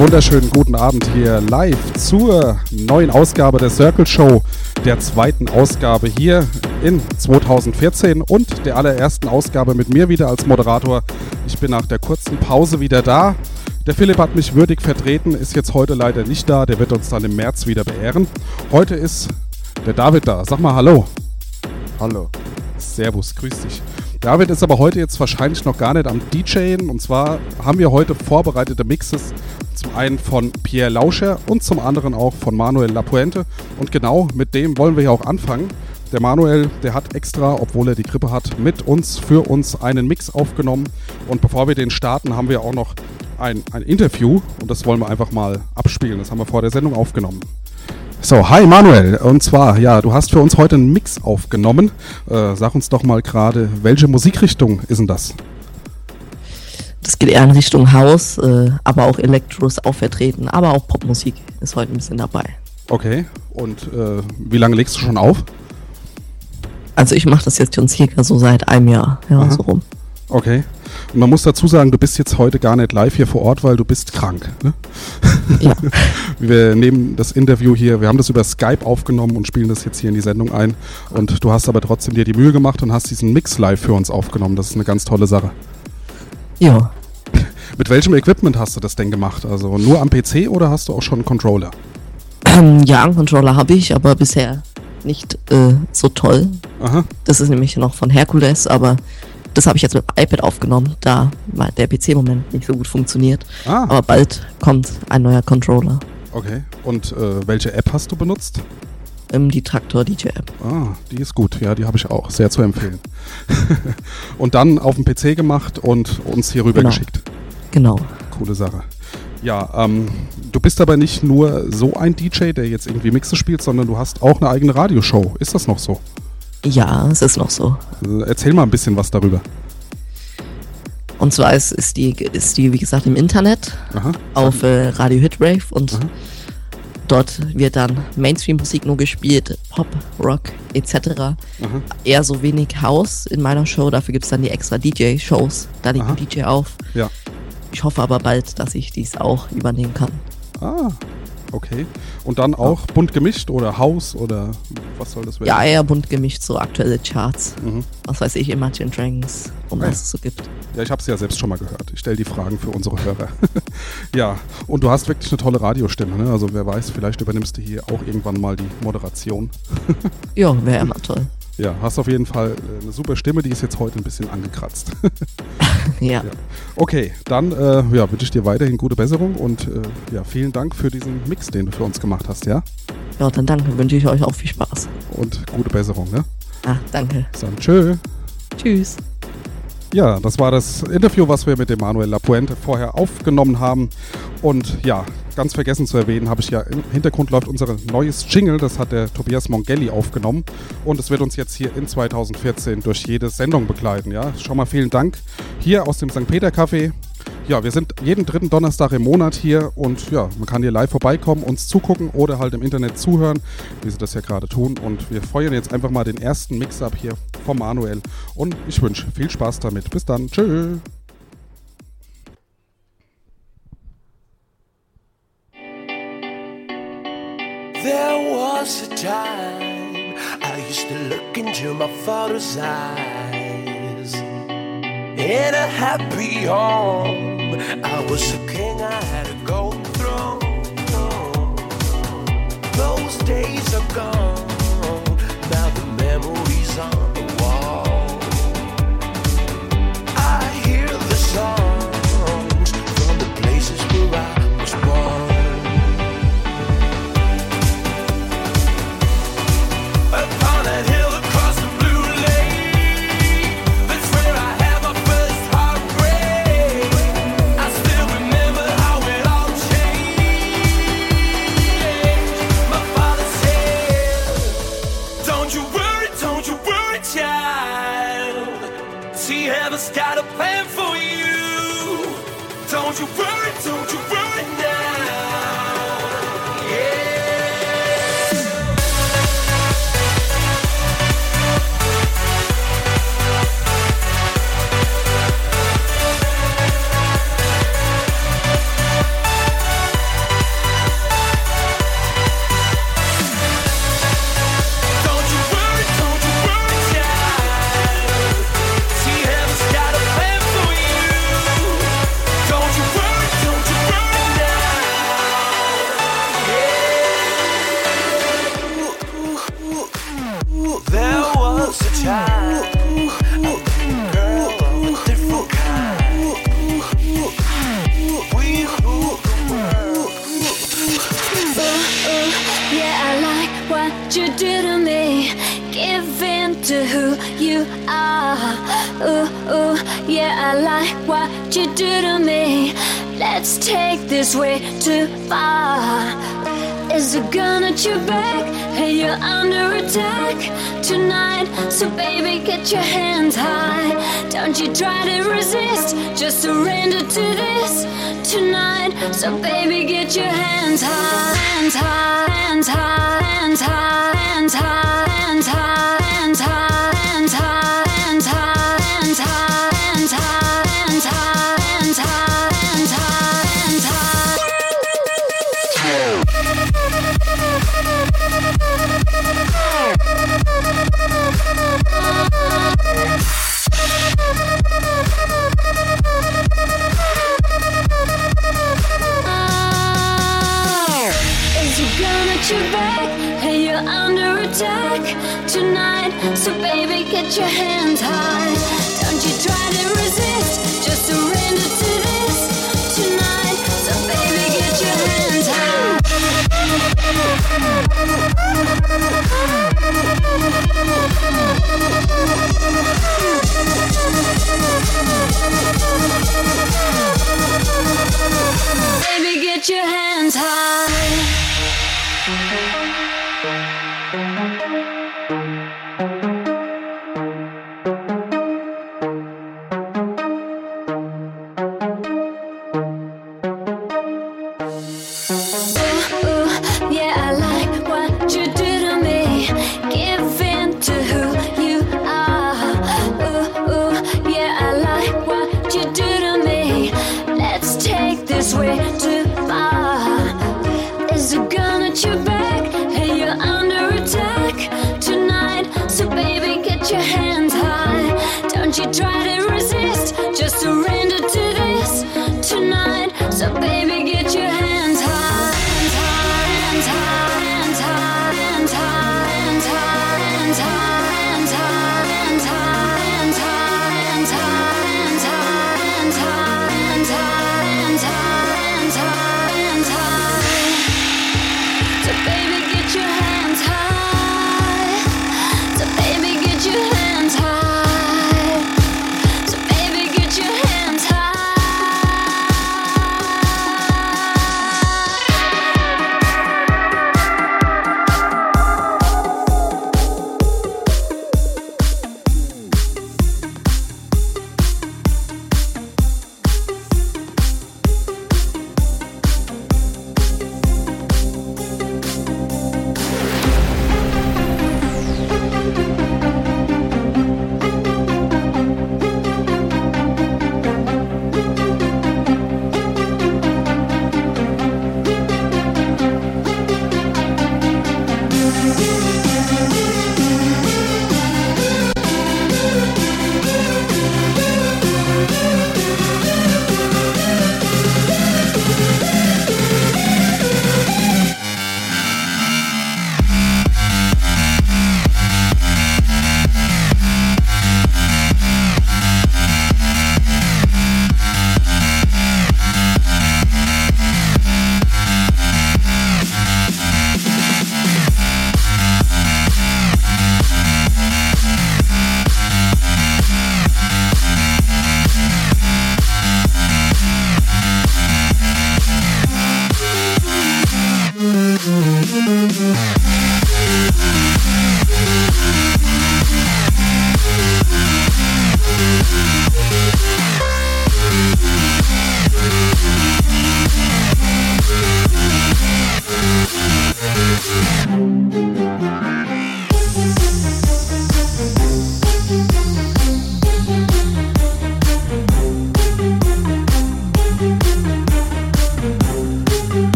Wunderschönen guten Abend hier live zur neuen Ausgabe der Circle Show, der zweiten Ausgabe hier in 2014 und der allerersten Ausgabe mit mir wieder als Moderator. Ich bin nach der kurzen Pause wieder da. Der Philipp hat mich würdig vertreten, ist jetzt heute leider nicht da, der wird uns dann im März wieder beehren. Heute ist der David da. Sag mal Hallo. Hallo. Servus, grüß dich. David ist aber heute jetzt wahrscheinlich noch gar nicht am DJen. Und zwar haben wir heute vorbereitete Mixes. Zum einen von Pierre Lauscher und zum anderen auch von Manuel Lapuente. Und genau mit dem wollen wir ja auch anfangen. Der Manuel, der hat extra, obwohl er die Grippe hat, mit uns, für uns einen Mix aufgenommen. Und bevor wir den starten, haben wir auch noch ein, ein Interview. Und das wollen wir einfach mal abspielen. Das haben wir vor der Sendung aufgenommen. So, hi Manuel. Und zwar, ja, du hast für uns heute einen Mix aufgenommen. Äh, sag uns doch mal gerade, welche Musikrichtung ist denn das? Das geht eher in Richtung House, äh, aber auch Elektro ist auch vertreten, aber auch Popmusik ist heute ein bisschen dabei. Okay. Und äh, wie lange legst du schon auf? Also ich mache das jetzt schon circa so seit einem Jahr, ja, Aha. so rum. Okay. Und man muss dazu sagen, du bist jetzt heute gar nicht live hier vor Ort, weil du bist krank. Ne? Ja. Wir nehmen das Interview hier, wir haben das über Skype aufgenommen und spielen das jetzt hier in die Sendung ein. Und du hast aber trotzdem dir die Mühe gemacht und hast diesen Mix live für uns aufgenommen. Das ist eine ganz tolle Sache. Ja. Mit welchem Equipment hast du das denn gemacht? Also nur am PC oder hast du auch schon einen Controller? Ähm, ja, einen Controller habe ich, aber bisher nicht äh, so toll. Aha. Das ist nämlich noch von Hercules, aber das habe ich jetzt mit dem iPad aufgenommen, da der PC im Moment nicht so gut funktioniert. Ah, Aber bald kommt ein neuer Controller. okay. Und äh, welche App hast du benutzt? Ähm, die Traktor DJ App. Ah, die ist gut. Ja, die habe ich auch. Sehr zu empfehlen. und dann auf dem PC gemacht und uns hier rüber Genau. geschickt. Genau. Coole Sache. Ja, ähm, du bist aber nicht nur so ein DJ, der jetzt irgendwie Mixe spielt, sondern du hast auch eine eigene Radioshow. Ist das noch so? Ja, es ist noch so. Äh, Erzähl mal ein bisschen was darüber. Und zwar ist, ist, die, ist die, wie gesagt, im Internet Aha. auf äh, Radio Hitrave und Aha. dort wird dann Mainstream-Musik nur gespielt, Pop, Rock etc. Aha. Eher so wenig House in meiner Show, dafür gibt es dann die extra DJ-Shows. Da Aha. ein DJ auf. Ja. Ich hoffe aber bald, dass ich dies auch übernehmen kann. Ah, okay. Und dann auch bunt gemischt oder Haus oder was soll das werden? Ja, eher bunt gemischt, so aktuelle Charts. Mhm. Was weiß ich, Imagine Dragons und Ja. was es so gibt. Ja, ich habe es ja selbst schon mal gehört. Ich stelle die Fragen für unsere Hörer. ja, und du hast wirklich eine tolle Radiostimme. Ne? Also wer weiß, vielleicht übernimmst du hier auch irgendwann mal die Moderation. Ja, wäre immer toll. Ja, hast auf jeden Fall äh, eine super Stimme, die ist jetzt heute ein bisschen angekratzt. Ja. Ja. Okay, dann äh, ja, wünsche ich dir weiterhin gute Besserung und äh, ja, vielen Dank für diesen Mix, den du für uns gemacht hast, ja? Ja, dann danke, wünsche ich euch auch viel Spaß. Und gute Besserung, ne? Ah, danke. Dann tschö. Tschüss. Ja, das war das Interview, was wir mit dem Manuel Lapuente vorher aufgenommen haben. Und ja, ganz vergessen zu erwähnen, habe ich ja im Hintergrund läuft unser neues Jingle, das hat der Tobias Mongelli aufgenommen. Und es wird uns jetzt hier in 2014 durch jede Sendung begleiten. Ja, schon mal vielen Dank hier aus dem St. Peter Café. Ja, wir sind jeden dritten Donnerstag im Monat hier und ja, man kann hier live vorbeikommen, uns zugucken oder halt im Internet zuhören, wie sie das ja gerade tun. Und wir feuern jetzt einfach mal den ersten Mix ab hier vom Manuel. Und ich wünsche viel Spaß damit. Bis dann. Tschö. There was a time I used to look into my father's eyes. In a happy home, I was a king, I had a golden throne. Those days are gone, now the memories on what you do to me. Give in to who you are. Ooh, ooh, yeah, I like what you do to me. Let's take this way too far. Is a gun at your back? Hey, you're under attack tonight. So, baby, get your hands high. Don't you try to resist, just surrender to this tonight. So, baby, get your hands high, hands high, hands high, hands high, hands high, hands high, hands high, hands high, hands high, your back? Hey, you're under attack tonight. So, baby, get your hands high. Don't you try to resist, just surrender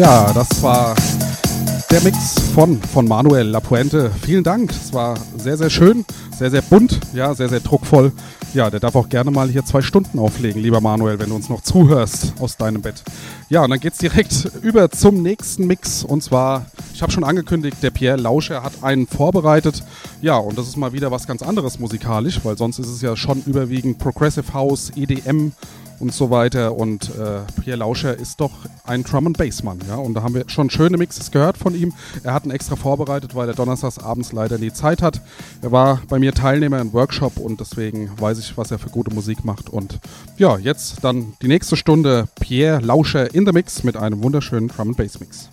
Ja, das war der Mix von, von Manuel Lapuente. Vielen Dank. Es war sehr, sehr schön, sehr, sehr bunt, ja, sehr, sehr druckvoll. Ja, der darf auch gerne mal hier zwei Stunden auflegen, lieber Manuel, wenn du uns noch zuhörst aus deinem Bett. Ja, und dann geht's direkt über zum nächsten Mix. Und zwar, ich habe schon angekündigt, der Pierre Lauscher hat einen vorbereitet. Ja, und das ist mal wieder was ganz anderes musikalisch, weil sonst ist es ja schon überwiegend Progressive House, EDM und so weiter. Und äh, Pierre Lauscher ist doch ein Drum and Bass Mann, ja. Und da haben wir schon schöne Mixes gehört von ihm. Er hat einen extra vorbereitet, weil er donnerstags abends leider nie Zeit hat. Er war bei mir Teilnehmer im Workshop und deswegen weiß ich, was er für gute Musik macht. Und ja, jetzt dann die nächste Stunde Pierre Lauscher in the Mix mit einem wunderschönen Drum and Bass Mix.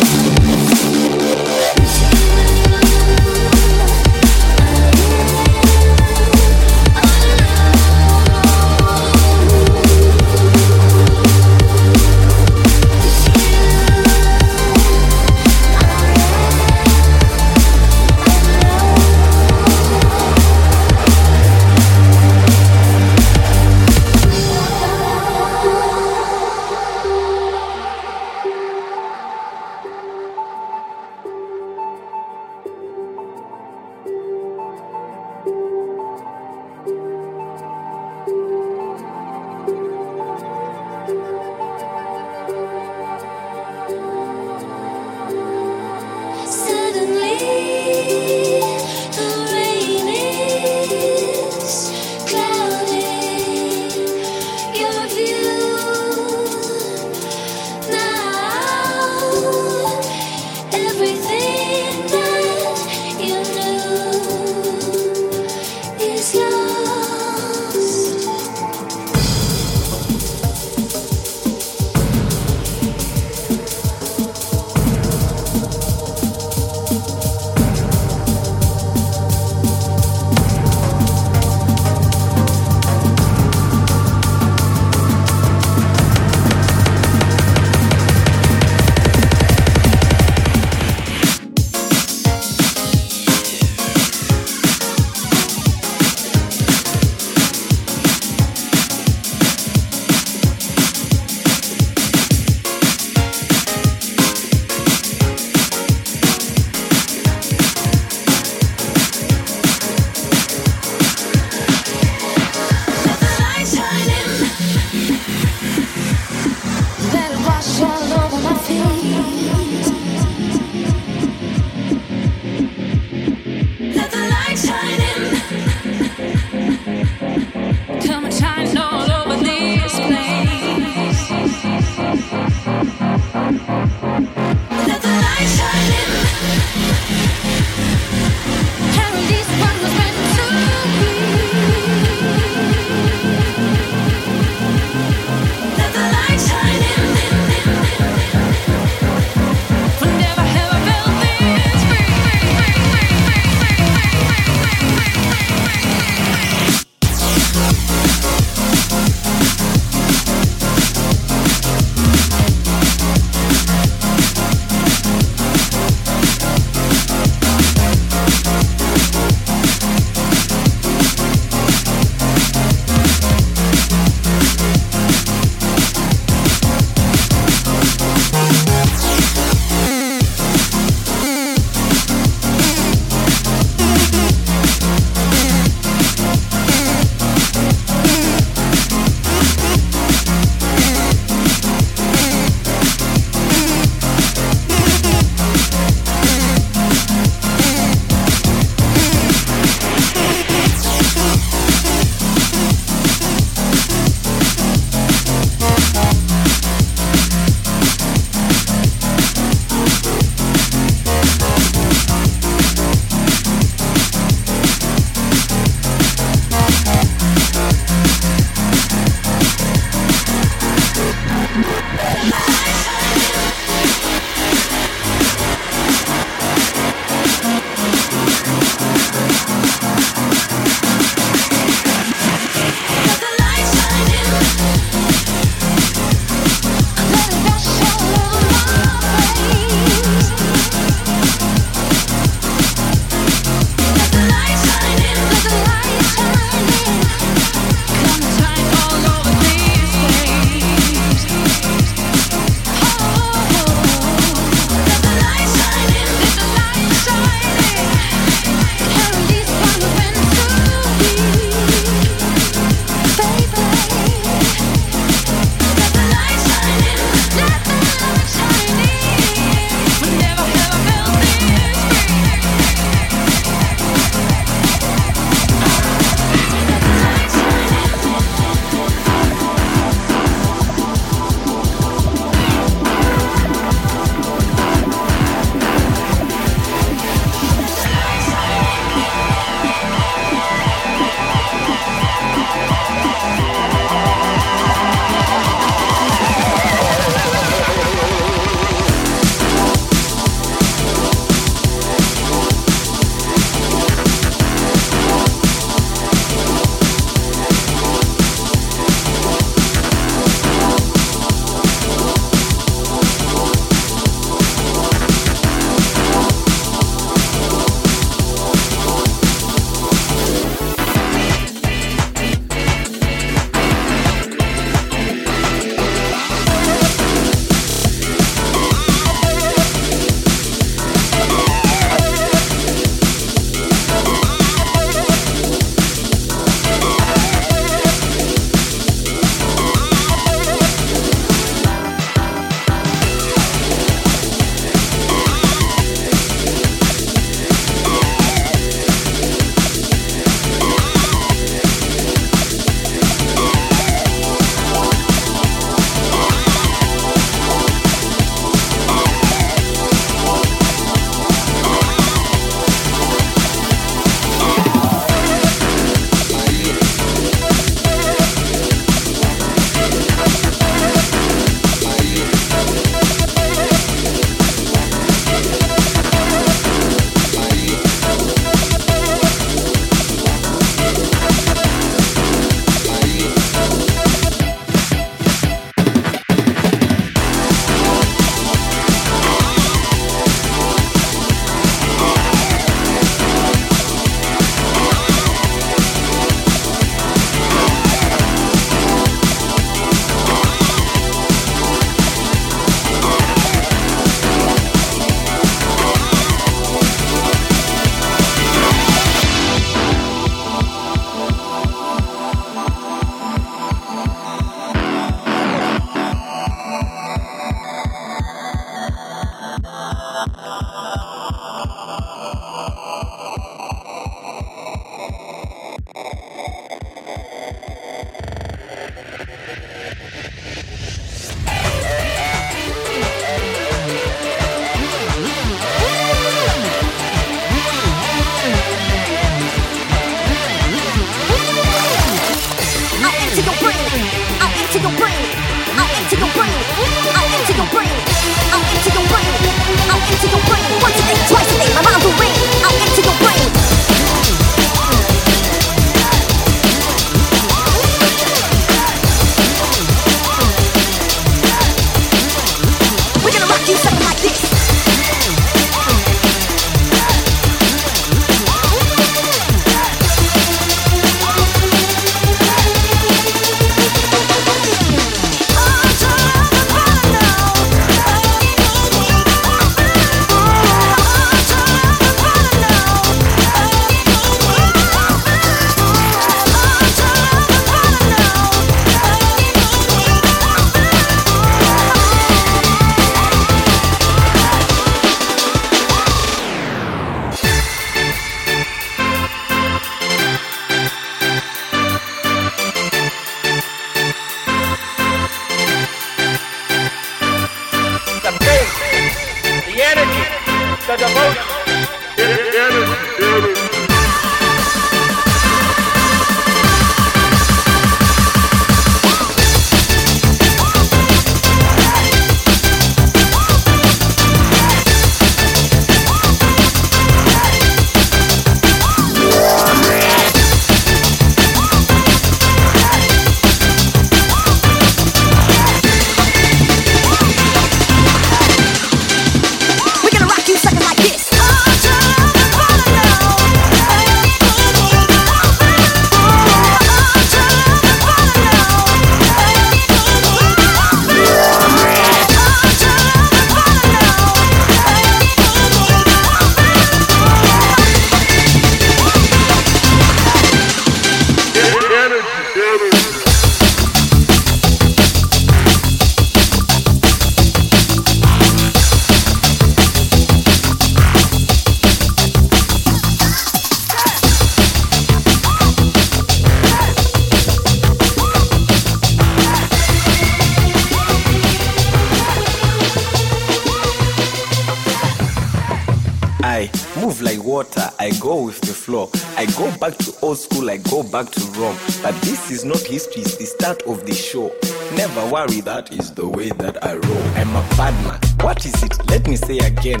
Worry, that is the way that I roll. I'm a bad man. What is it? Let me say again.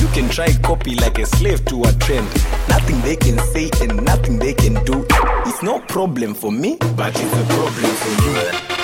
You can try copy like a slave to a trend. Nothing they can say and nothing they can do. It's no problem for me, but it's a problem for you.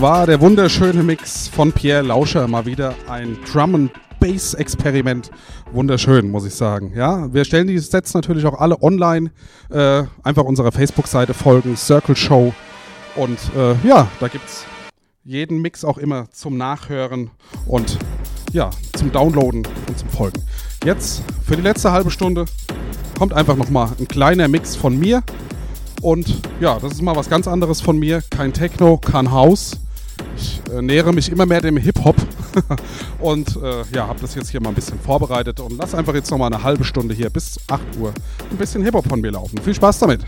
War der wunderschöne Mix von Pierre Lauscher. Mal wieder ein Drum and Bass Experiment. Wunderschön, muss ich sagen. Ja, wir stellen die Sets natürlich auch alle online. Äh, einfach unserer Facebook-Seite folgen, Circle Show. Und äh, ja, da gibt's jeden Mix auch immer zum Nachhören und ja, zum Downloaden und zum Folgen. Jetzt für die letzte halbe Stunde kommt einfach nochmal ein kleiner Mix von mir. Und ja, das ist mal was ganz anderes von mir. Kein Techno, kein House. Äh, nähere mich immer mehr dem Hip-Hop und äh, ja, habe das jetzt hier mal ein bisschen vorbereitet und lass einfach jetzt nochmal eine halbe Stunde hier bis 8 Uhr ein bisschen Hip-Hop von mir laufen. Viel Spaß damit!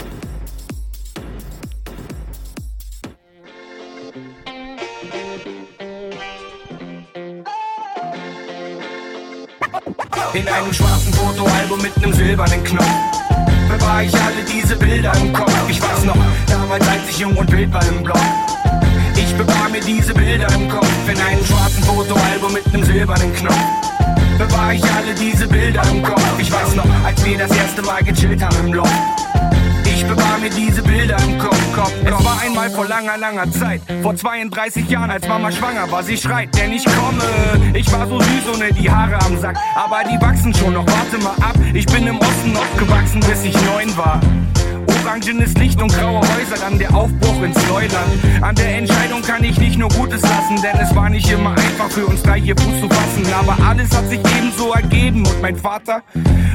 In einem schwarzen Fotoalbum mit einem silbernen Knopf bewahre ich alle diese Bilder im Kopf. Ich weiß noch, damals als ich jung und wild war im Block. Ich bewahre mir diese Bilder im Kopf in einem schwarzen Fotoalbum mit einem silbernen Knopf. Bewahre ich alle diese Bilder im Kopf. Ich weiß noch, als wir das erste Mal gechillt haben im Loft. Ich bewahre mir diese Bilder im Kopf, Kopf, Kopf. Es war einmal vor langer, langer Zeit. Vor 32 Jahren, als Mama schwanger war, sie schreit, denn ich komme. Ich war so süß ohne die Haare am Sack. Aber die wachsen schon noch, warte mal ab. Ich bin im Osten aufgewachsen, bis ich neun war. Orangenes Licht und graue Häuser, dann der Aufbruch ins Neuland. An der Entscheidung kann ich nicht nur Gutes lassen, denn es war nicht immer einfach für uns drei hier Fuß zu fassen. Aber alles hat sich ebenso ergeben und mein Vater,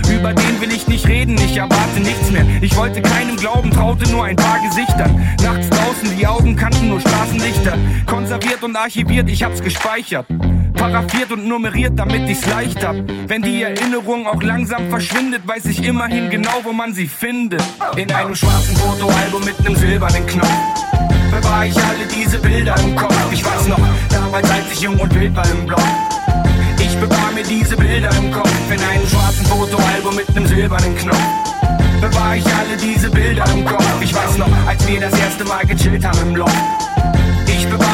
über den will ich nicht reden, ich erwarte nichts mehr. Ich wollte keinem glauben, traute nur ein paar Gesichtern. Nachts draußen, die Augen kannten nur Straßenlichter. Konserviert und archiviert, ich hab's gespeichert. Paraphiert und nummeriert, damit ich's leicht hab. Wenn die Erinnerung auch langsam verschwindet, weiß ich immerhin genau, wo man sie findet. In einem schwarzen Fotoalbum mit nem silbernen Knopf. Bewahre ich alle diese Bilder im Kopf. Ich weiß noch, damals als ich jung und wild war im Block. Ich bewahre mir diese Bilder im Kopf in einem schwarzen Fotoalbum mit nem silbernen Knopf. Bewahre ich alle diese Bilder im Kopf. Ich weiß noch, als wir das erste Mal gechillt haben im Loft.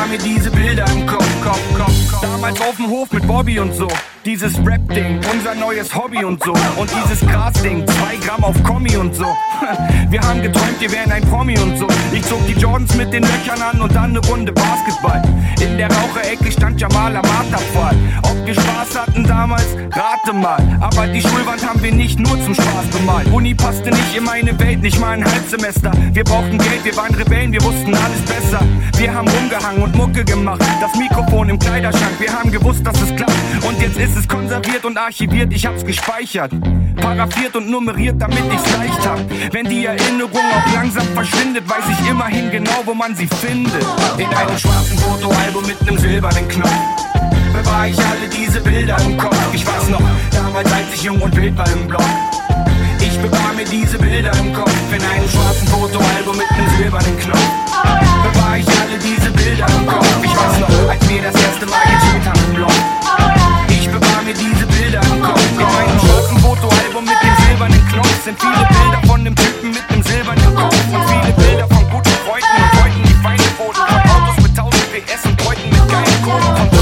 Bewahre mir diese Bilder im Kopf, Kopf, Kopf, Kopf. Damals auf dem Hof mit Bobby und so. Dieses Rap-Ding, unser neues Hobby und so. Und dieses Gras-Ding, zwei Gramm auf Kommi und so. Wir haben geträumt, wir wären ein Promi und so. Ich zog die Jordans mit den Löchern an und dann eine Runde Basketball. In der Raucherecke stand Jamal am Marterpfahl. Ob wir Spaß hatten damals, rate mal. Aber die Schulwand haben wir nicht nur zum Spaß bemalt. Uni passte nicht in meine Welt, nicht mal ein Halbsemester. Wir brauchten Geld, wir waren Rebellen, wir wussten alles besser. Wir haben rumgehangen und Mucke gemacht. Das Mikrofon im Kleiderschrank, wir haben gewusst, dass es klappt. Und jetzt ist es konserviert und archiviert, ich hab's gespeichert. Paraphiert und nummeriert, damit ich's leicht hab. Wenn die Erinnerung auch langsam verschwindet, weiß ich immerhin genau, wo man sie findet. In einem schwarzen Fotoalbum mit nem silbernen Knopf. Bewahre ich alle diese Bilder im Kopf. Ich weiß noch, damals als ich jung und wild war im Block. Ich bewahre mir diese Bilder im Kopf in einem schwarzen Fotoalbum mit nem silbernen Knopf. Bewahre ich alle diese Bilder im Kopf. Ich weiß noch, als wir das erste Mal gechillt haben im Block. Mir diese Bilder im Kopf. In meinem schwarzen Fotoalbum mit dem silbernen Knopf sind viele Bilder von dem Typen mit dem silbernen Kopf. Und viele Bilder von guten Freunden und Freunden, die Feinde wurden. Von Autos mit 1000 PS und Leuten mit geilen Kohlen.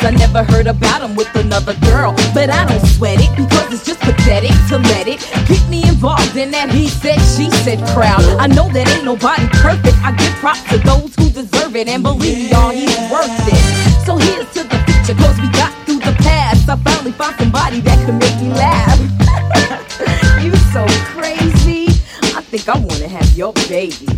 Cause I never heard about him with another girl. But I don't sweat it because it's just pathetic to let it get me involved in that he said, she said crowd. I know that ain't nobody perfect. I give props to those who deserve it. And believe me, y'all, he's worth it. So here's to the future cause we got through the past. I finally found somebody that could make me laugh. you so crazy. I think I wanna have your baby.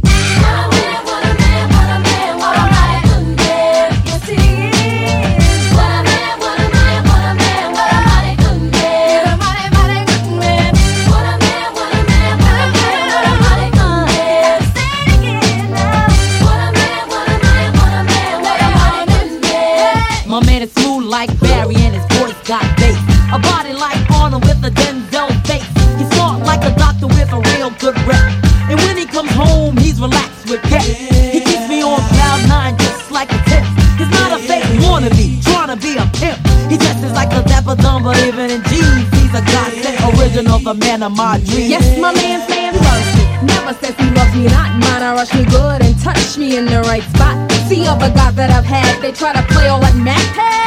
But in he's a godsend original, the man of my dreams. Yes, my man saying loves me. Never says he loves me not. Mine, I rush me good and touch me in the right spot. See other guys that I've had, they try to play all like Mac.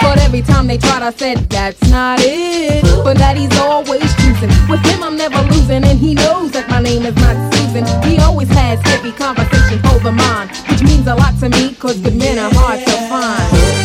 But every time they tried, I said, that's not it. But that he's always choosing. With him, I'm never losing, and he knows that my name is not Susan. He always has heavy conversation over mine, which means a lot to me, cause good men are hard to find.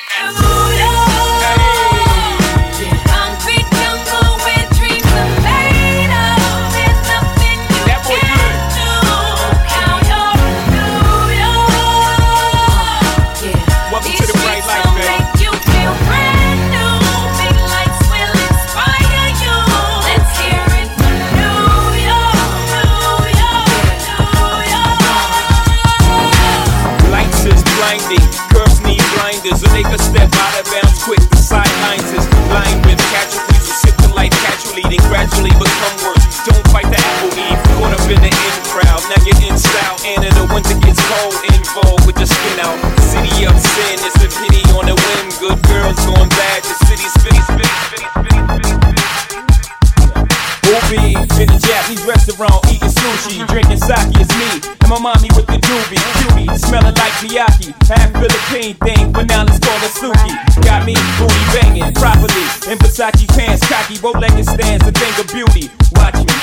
City of sin, it's a pity on the whim. Good girls going bad, the city's spinning, spinning, spinning, spinning, spinning. In the Japanese restaurant, eating sushi, drinking sake, it's me. And my mommy with the doobie, cutie, smelling like Miyaki. Half Philippine thing, but now let's call it Suki. Got me booty banging properly, in Versace pants, cocky, bow-legged stands, a thing of beauty.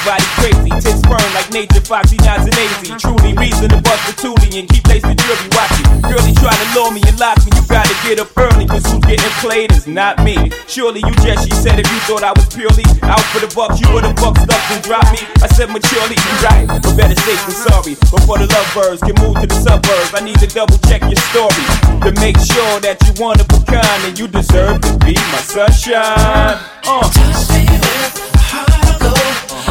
Body crazy, tits burn like nature, foxy, nods and easy. Truly reason to bust the toolie and keep lacing jewelry. Watch it, girlie try to lure me and lock me. You gotta get up early, cause who's getting played is not me. Surely you just, she said, if you thought I was purely out for the bucks, you would've bucked up and dropped me. I said maturely, you right, but better safe than sorry. Before the lovebirds can move to the suburbs, I need to double check your story to make sure that you one of a kind and you deserve to be my sunshine. Uh. Can't go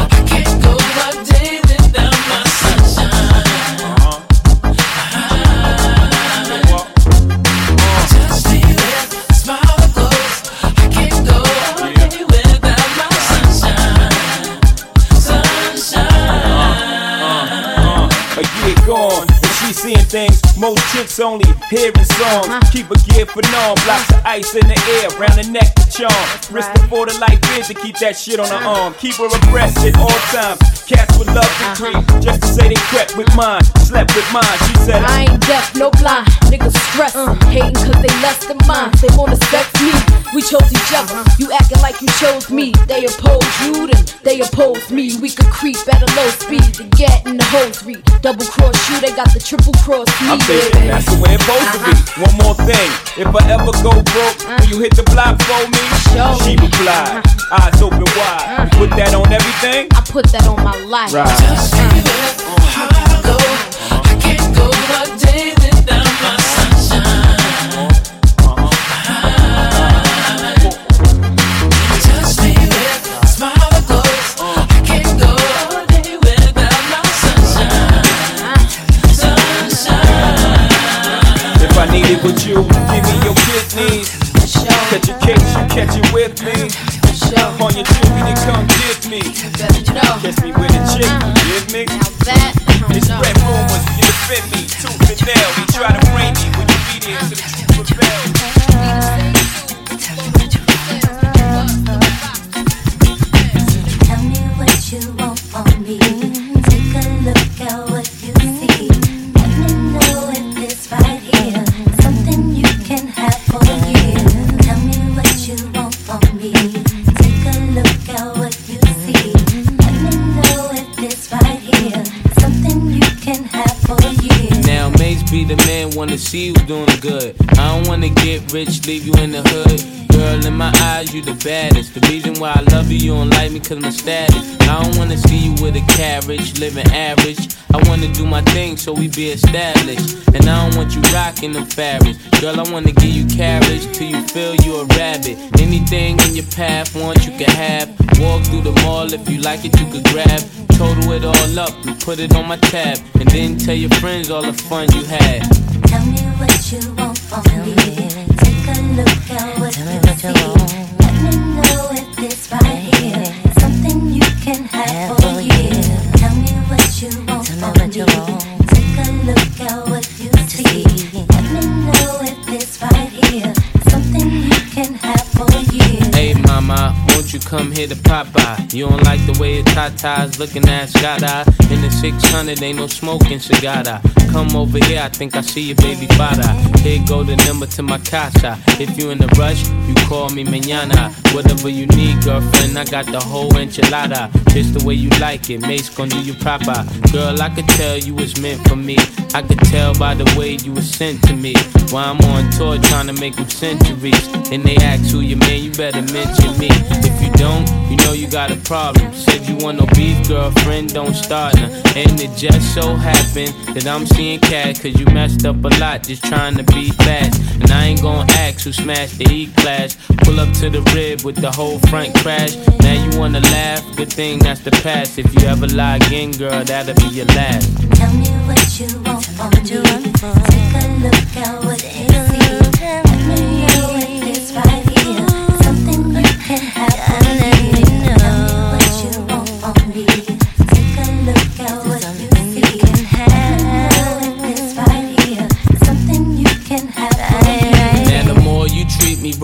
most chicks only hear in songs. Keep a gear for norm, blocks of ice in the air, round the neck to charm. Wrist before the light bid to keep that shit on her uh-huh. arm. Keep her abreast at all times. Cats would love to uh-huh. creep, just to say they crept with uh-huh. mine, slept with mine. She said, I ain't deaf, no blind. Niggas stress, hating cause they less than mine. They wanna sex me. We chose each other. You acting like you chose me. They oppose you, then they oppose me. We could creep at a low speed to get in the hosiery. Double cross you, they got the triple cross me. I'm thinking that's the way it's supposed to be. One more thing, if I ever go broke, uh. will you hit the block for me? She replied, uh. eyes open wide. You put that on everything? I put that on my life. Right. Uh. I with you, give me your kidneys. Catch a case, you catch it with me. On your chicken, you come get me. Catch me with a chick, give me. They spread rumors, you defend me, tooth and nail. They try to frame me when you beat it to the truth rebel. Tell me what you want from me. Take a look at what be the man, wanna see you doing good. I don't wanna get rich, leave you in the hood. Girl, in my eyes, you the baddest. The reason why I love you, you don't like me cause my status. I don't wanna see you with a carriage, living average. I wanna do my thing so we be established. And I don't want you rocking them fabrics. Girl, I wanna give you carriage till you feel you a rabbit. Anything in your path, want you can have. Walk through the mall if you like it, you could grab. Total it all up and put it on my tab. And then tell your friends all the fun you had. Tell me what you want from me. Take a look at what you see. Let me know if it's right here. Something you can have for years. Tell me what you want from me. Take a look at what you see. Let me know if it's right here. Something you can have for years. Hey mama, you come here to Popeye? You don't like the way your tatas looking at Scada. In the 600, ain't no smoking cigada. Come over here, I think I see your baby father. Here go the number to my casa. If you in a rush, you call me mañana. Whatever you need, girlfriend, I got the whole enchilada. Just the way you like it, Mace gon' do you proper. Girl, I could tell you was meant for me. I could tell by the way you was sent to me. While I'm on tour trying to make them centuries. And they ask who you man, you better mention me. If you don't, you know you got a problem. Said you want no beef, girlfriend, don't start now. And it just so happened that I'm seeing cat, cause you messed up a lot just trying to be fast. And I ain't gonna ask who smashed the E class. Pull up to the rib with the whole front crash. Now you wanna laugh, good thing that's the past. If you ever lie again, girl, that'll be your last. Tell me what you want from me. Take a look at what you see. Let me know if it's right you can have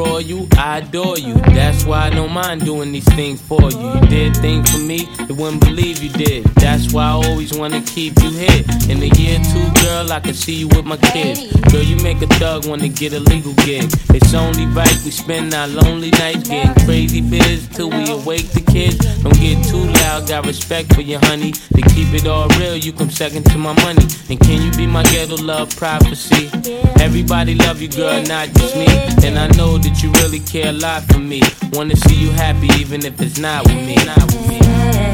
you I adore you. That's why I don't mind doing these things for you. You did things for me, they wouldn't believe you did. That's why I always wanna keep you here. In the year two, girl, I can see you with my kids. Girl, you make a thug wanna get a legal gig. It's only right we spend our lonely nights getting crazy biz till we awake the kids. Don't get too loud, got respect for you, honey. To keep it all real, you come second to my money. And can you be my ghetto love prophecy? Everybody love you, girl, not just me. And I know that you really care a lot for me. Wanna see you happy, even if it's not with me. Not with me.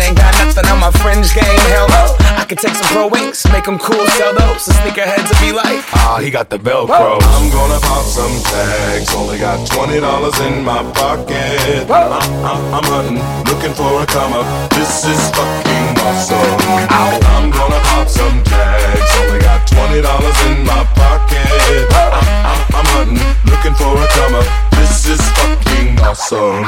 ain't got nothing on my fringe game. Hell no. I could take some pro wings, make them cool, sell those. The sneakerheads will be like, ah, he got the Velcro. I'm gonna pop some tags. Only got twenty dollars in my pocket. I'm, I'm, uh, uh, I'm hunting, looking for a come up. This is fucking awesome. I'm gonna pop some tags. Only got twenty dollars in my pocket. I'm, I'm, uh, I'm hunting, looking for a come up. This is fucking awesome.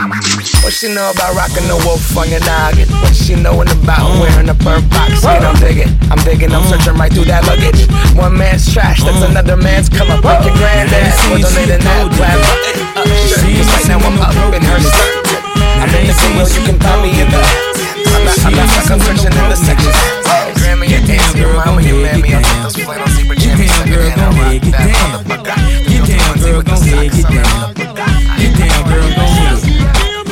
What she know about rocking the wolf on your noggin? What she knowin' about wearing a bird box? Man, I'm digging, I'm digging, I'm searching right through that luggage. One man's trash, that's another man's come up. Like your granddad, for donating that black button up. Cause right now I'm up in her skirt. I'm in the video, you can find me in the. I'm not, I'm in the section. Grammy, your dance, your mama, your mammy. I'm those flannel zebra jammies. Get down, girl, go ahead, get down. Get down, girl, go ahead, get down. Get down, girl, go ahead.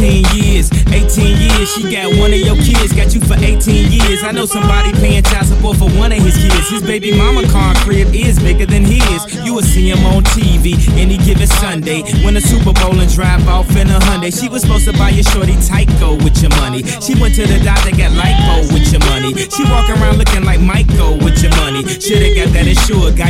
18 years, 18 years, she got one of your kids, got you for 18 years. I know somebody paying child support for one of his kids. His baby mama car crib is bigger than his. You will see him on TV any given Sunday. Win a Super Bowl and drive off in a Hyundai. She was supposed to buy your shorty Tyco with your money. She went to the doctor, got lipo with your money. She walk around looking like Michael with your money. Shoulda got that insured Geico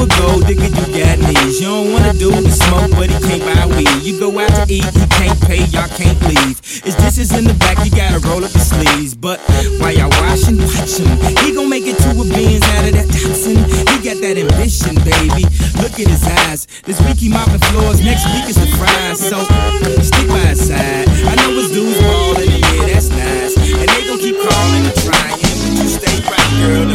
A gold digger, you got knees. You don't wanna do is smoke, but he can't buy weed. You go out to eat, he can't pay, y'all can't leave. His dishes in the back, you gotta roll up your sleeves. But while y'all washing, watch him. He gon' make it to a beans out of that Datsun. He got that ambition, baby. Look at his eyes. This week he mopping floors, next week is the fries. So stick by his side. I know his dudes ballin', yeah, that's nice. And they gon' keep calling and trying, but you stay right, girl.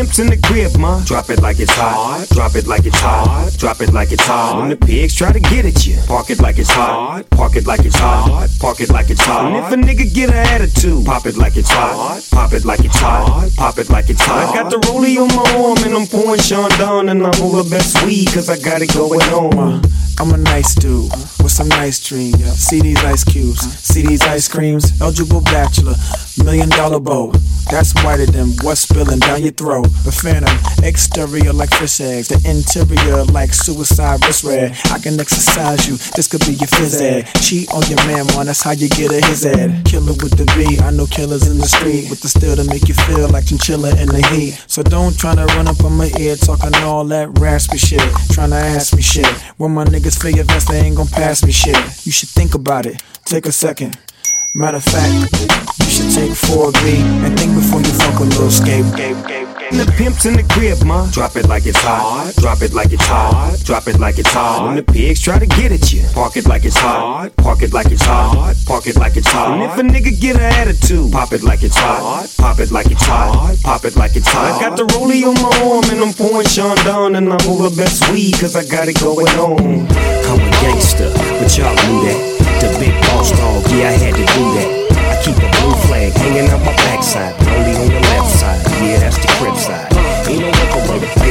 Pimp's in the crib, ma, drop it like it's hot. Drop it like it's hot. Drop it like it's hot. When the pigs try to get at you, park it like it's hot. Park it like it's hot. Park it like it's hot. And if a nigga get an attitude, pop it like it's hot. Pop it like it's hot. Pop it like it's hot. I got the rollie on my arm and I'm pouring Sean down and I'm all the best weed cause I got it going on. Uh, I'm a nice dude with some nice dreams. See these ice cubes, uh. see these ice creams. Eligible bachelor, million dollar bow. That's whiter than what's spilling down your throat. The phantom, exterior like fish eggs, the interior like suicide wrist red. I can exercise you, this could be your phys ed. Cheat on your man, man, that's how you get a his ed. Killer with the B, I know killers in the street with the steel to make you feel like chinchilla in the heat. So don't tryna run up on my ear talking all that raspy shit. Tryna ask me shit. When my niggas feel your vest, they ain't gon' pass me shit. You should think about it. Take a second. Matter of fact, you should take 4B and think before you fuck with little Scape. When the pimp's in the crib, ma, drop it like it's hot. Drop it like it's hot. Drop it like it's hot. When the pigs try to get at you, park it like it's hot. Park it like it's hot. Park it like it's hot. And if a nigga get an attitude, pop it like it's hot. Pop it like it's hot. Pop it like it's hot. I got the rollie on my arm and I'm pouring Sean down and I'm the best weed cause I got it going on. I'm a gangster, but y'all knew that. The big boss dog, yeah, I had to do that. I keep a blue flag hanging on my backside, only crib side. Ain't no other way to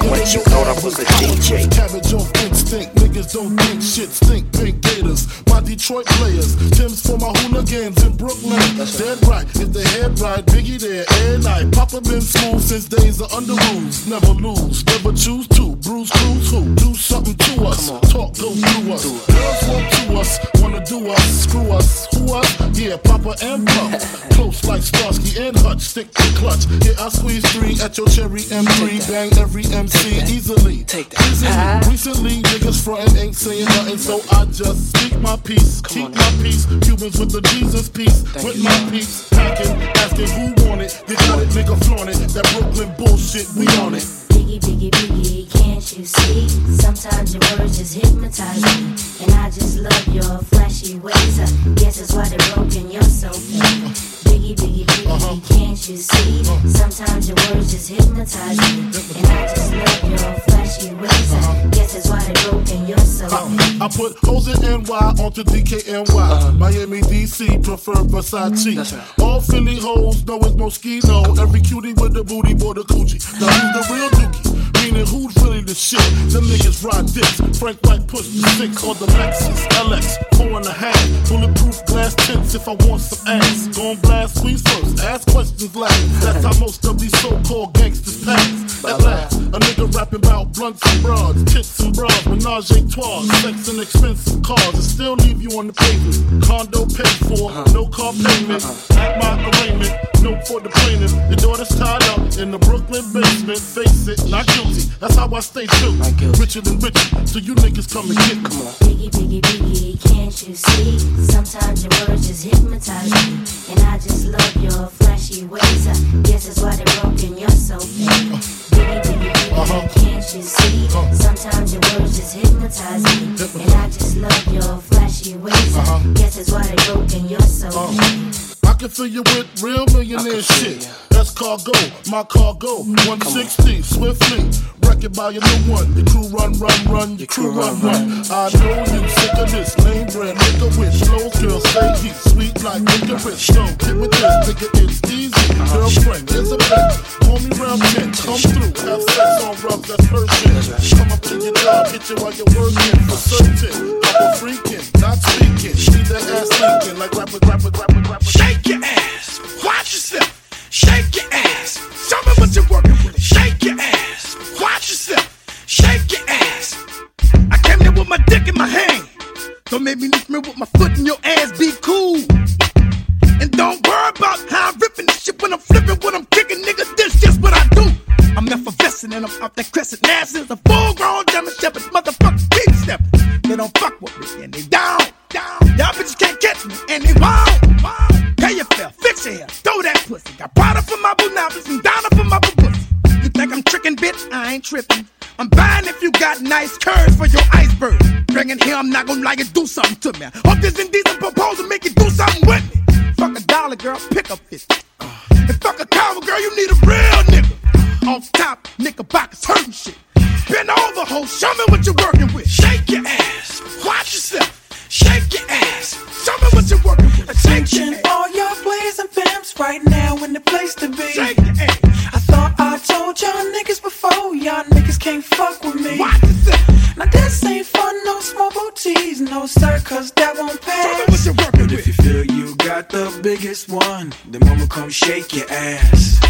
I so you thought I was a DJ. Cabbage off instinct, niggas don't think shit stink. Pink Gators, my Detroit players. Tim's for my hooligans in Brooklyn. Dead right, if the head right, Biggie there, and night. Papa been smooth since days of under rules. Never lose, never choose to. Bruise, cruise, who? Do something to us. Talk, go through us. Girls want to us, wanna do us, screw us. Who us? Yeah, Papa and Pump. Close like Starsky and Hutch, stick to clutch. Yeah, I squeeze three at your cherry M3. Bang every MC easily. Take that. Recently, niggas frontin' ain't saying nothing, so I just speak my peace. Keep my peace. Cubans with the Jesus peace. With my peace. Packing, asking who want it. They got it, nigga flaunt it. That Brooklyn bullshit, we on it. Biggie, biggie, biggie, can't you see? Sometimes your words just hypnotize me. And I just love your flashy ways. I guess that's why they're broken, you're so fake. Biggie, biggie, biggie, uh-huh. can't you see? Uh-huh. Sometimes your words just hypnotize me. And I just love your flashy ways. I uh-huh. guess that's why they're broken, you're so fake. I put hoes in NY onto DKNY. Miami, DC, prefer Versace. All Philly hoes know it's Moschino. Every cutie with the booty, boy, the coochie. Now who's the real dookie? Meaning who's really the shit? Them niggas ride dicks. Frank White push the six on the Lexus LX, four and a half. Bulletproof glass tints if I want some ass. Gon' blast squeeze first, ask questions last. That's how most of these so-called gangsters pass. At last, a nigga rapping about blunts and broads, tits and bras, menage a trois, sex and expensive cars, and still leave you on the pavement. Condo paid for, uh-huh. no car payment. Uh-huh. At my arraignment, note for the plaintiff. Your daughter's tied up in the Brooklyn basement. Face it, not guilty. That's how I stay true. Richer than richer, so you niggas come and get me. Biggie, biggie, biggie, can't you see? Sometimes your words just hypnotize me. And I just love your flashy ways. I guess that's why they're broken, you're so fake. Biggie, biggie, biggie, can't you see? Uh-huh. Sometimes your words just hypnotize me. And I just love your flashy ways. I guess that's why they're broken, you're so uh-huh. fake. I can fill you with real millionaire shit. That's cargo, my cargo. 160, swiftly. Wreck it by your new one. Your crew run, run, run. Your crew run, run. I know you sick of this lame bread, nigga with slow girl. Say he's sweet like licorice. Yo, get with this, nigga, it's easy. Girlfriend, here's a bet. Call me round 10, come through. Have sex on rough, that's shit. Come up to your job, get you while you're working for certain. I'm freaking, not speaking. Leave that ass leaking like rappers, rappers, rappers, rappers. Shake your ass. Watch yourself. Shake your ass. Tell me what you're working with. Shake your ass. Watch yourself. Shake your ass. I came here with my dick in my hand. Don't make me lift me with my foot in your ass. Be cool. And don't worry about how I'm ripping this shit when I'm flipping, when I'm kicking, nigga. This just what I do. I'm effervescent and I'm up that crescent. Now since a full grown German shepherd, motherfucker keep stepping. They don't fuck with me and they down, down. Y'all bitches can't catch me and they wild, wild. Pay your fare, fix your hair, throw that pussy. Got Prada for my novice and Donna for my pussy. You think I'm tricking, bitch? I ain't tripping. I'm buying if you got nice curves for your iceberg. Bringing here, I'm not gonna like it, do something to me. Hope this indecent proposal make you do something with me. Dollar, girl, pick up 50. And fuck a coward, girl, you need a real nigga. Off top, knickerbockers hurting shit. Bend over, ho, show me what you're working with. Shake your ass, watch yourself. Shake your ass, show me what you're working with. Attention, all y'all players and pimps right now in the place to be. Shake your ass. I thought I told y'all niggas before, y'all niggas can't fuck with me. Now this ain't fun, no small booties, no sir, cause that won't pass. But if you feel you got the biggest one, then mama come shake your ass.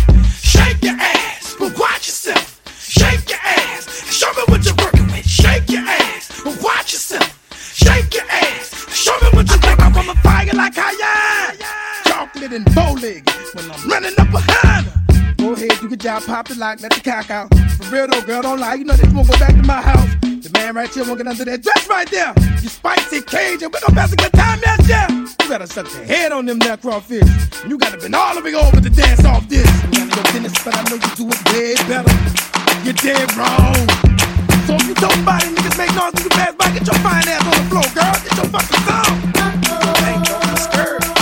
Shake your ass, but watch yourself. Shake your ass, show me what you're working with. Shake your ass, but watch yourself. Shake your ass, show me what you're working with. I'm a fire like I Chocolate and bow leg when I'm running up behind her. Go ahead, you get job pop the lock, let the cock out. For real though, girl, don't lie. You know this won't go back to my house. The man right here won't get under that dress right there. You spicy Cajun, we gon' pass a good time, yes, yeah. You gotta suck your head on them there crawfish. You gotta been all the way over to dance off this. You gotta go tennis, but I know you do it way better. You're dead wrong. So if you don't body niggas make noise you pass by, get your fine ass on the floor, girl. Get your fucking song. Hey, don't be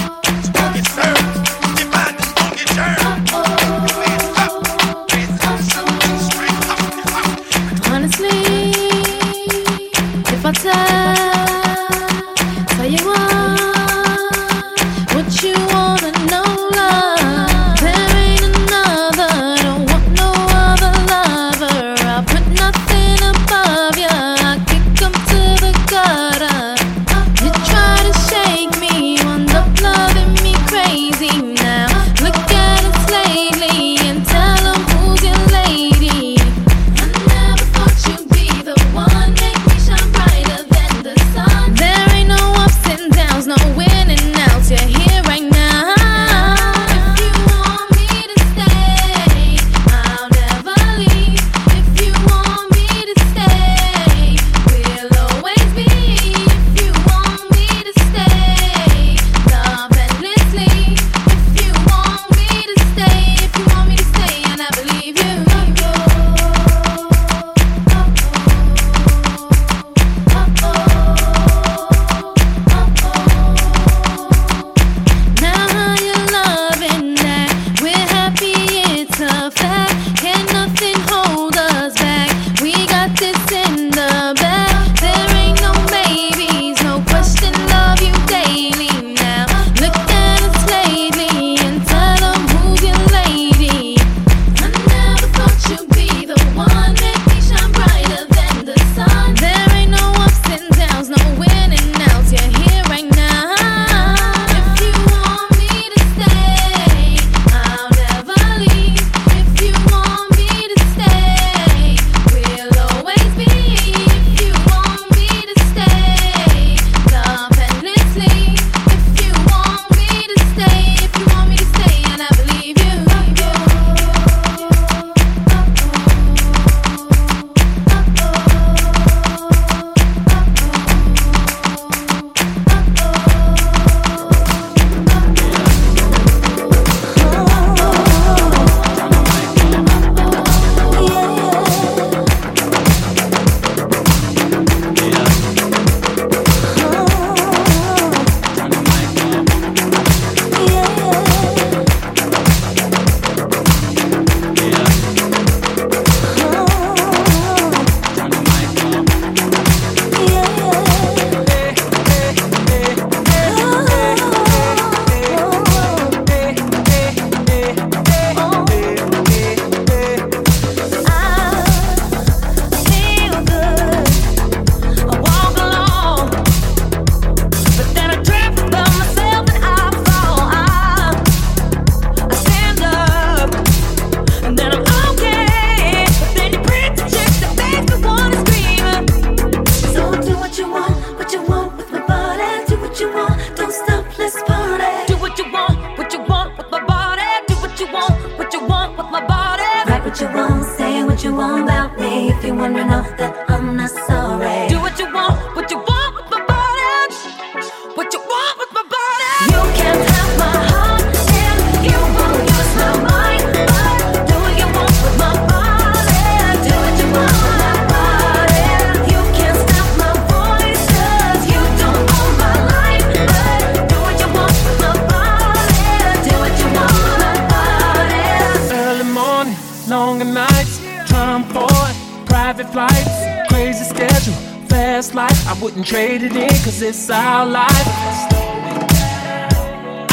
life.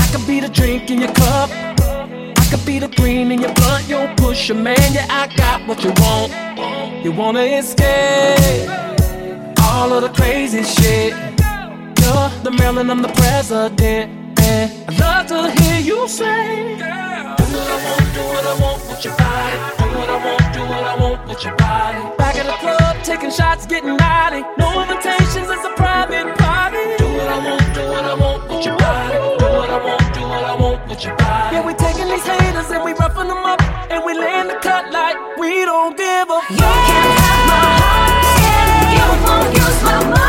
I could be the drink in your cup, I could be the green in your blunt. You'll push a man, yeah, I got what you want. You wanna escape all of the crazy shit. You're the Maryland, I'm the president. I'd love to hear you say, Do what I want, do what I want with your body. Do what I want, do what I want with your body. Back at the club, taking shots, getting naughty. No invitations, it's a private party. I want, do what I want with your body. Do what I want, do what I want with your body. Yeah, we taking these haters and we roughing them up. And we laying the cut like we don't give a You can't have my heart you won't use my mind.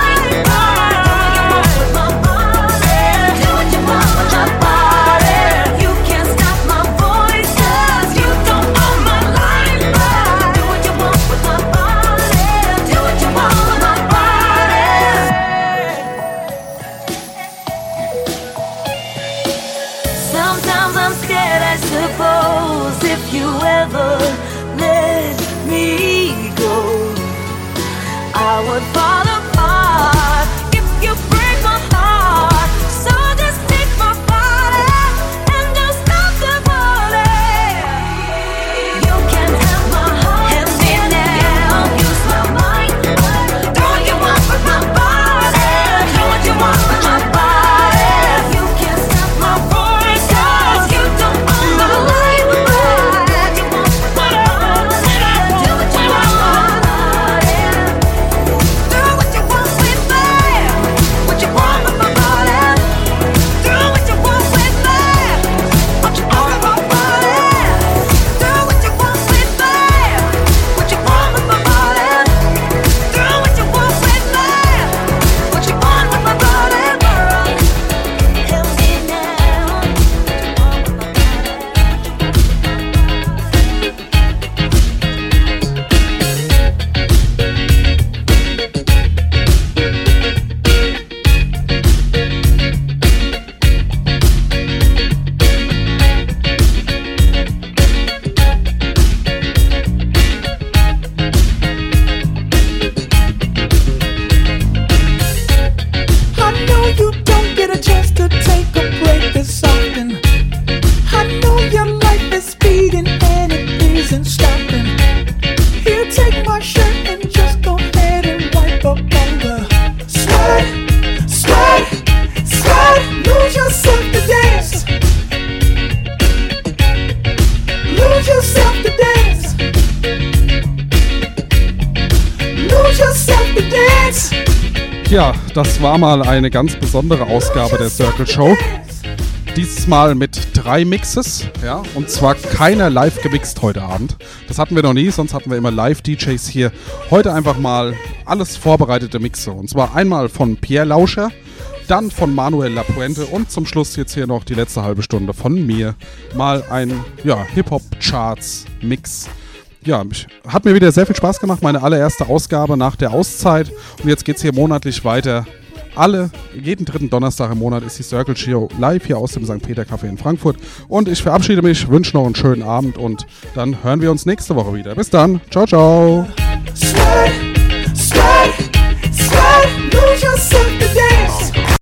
Das war mal eine ganz besondere Ausgabe der Circle Show. Dieses Mal mit drei Mixes, ja, und zwar keiner live gemixt heute Abend. Das hatten wir noch nie, sonst hatten wir immer Live-DJs hier. Heute einfach mal alles vorbereitete Mixe. Und zwar einmal von Pierre Lauscher, dann von Manuel Lapuente und zum Schluss jetzt hier noch die letzte halbe Stunde von mir. Mal ein ja, Hip-Hop-Charts-Mix. Ja, hat mir wieder sehr viel Spaß gemacht. Meine allererste Ausgabe nach der Auszeit. Und jetzt geht es hier monatlich weiter. Alle, jeden dritten Donnerstag im Monat ist die Circle Show live hier aus dem St. Peter Café in Frankfurt. Und ich verabschiede mich, wünsche noch einen schönen Abend und dann hören wir uns nächste Woche wieder. Bis dann. Ciao, ciao. Sweat. Lose yourself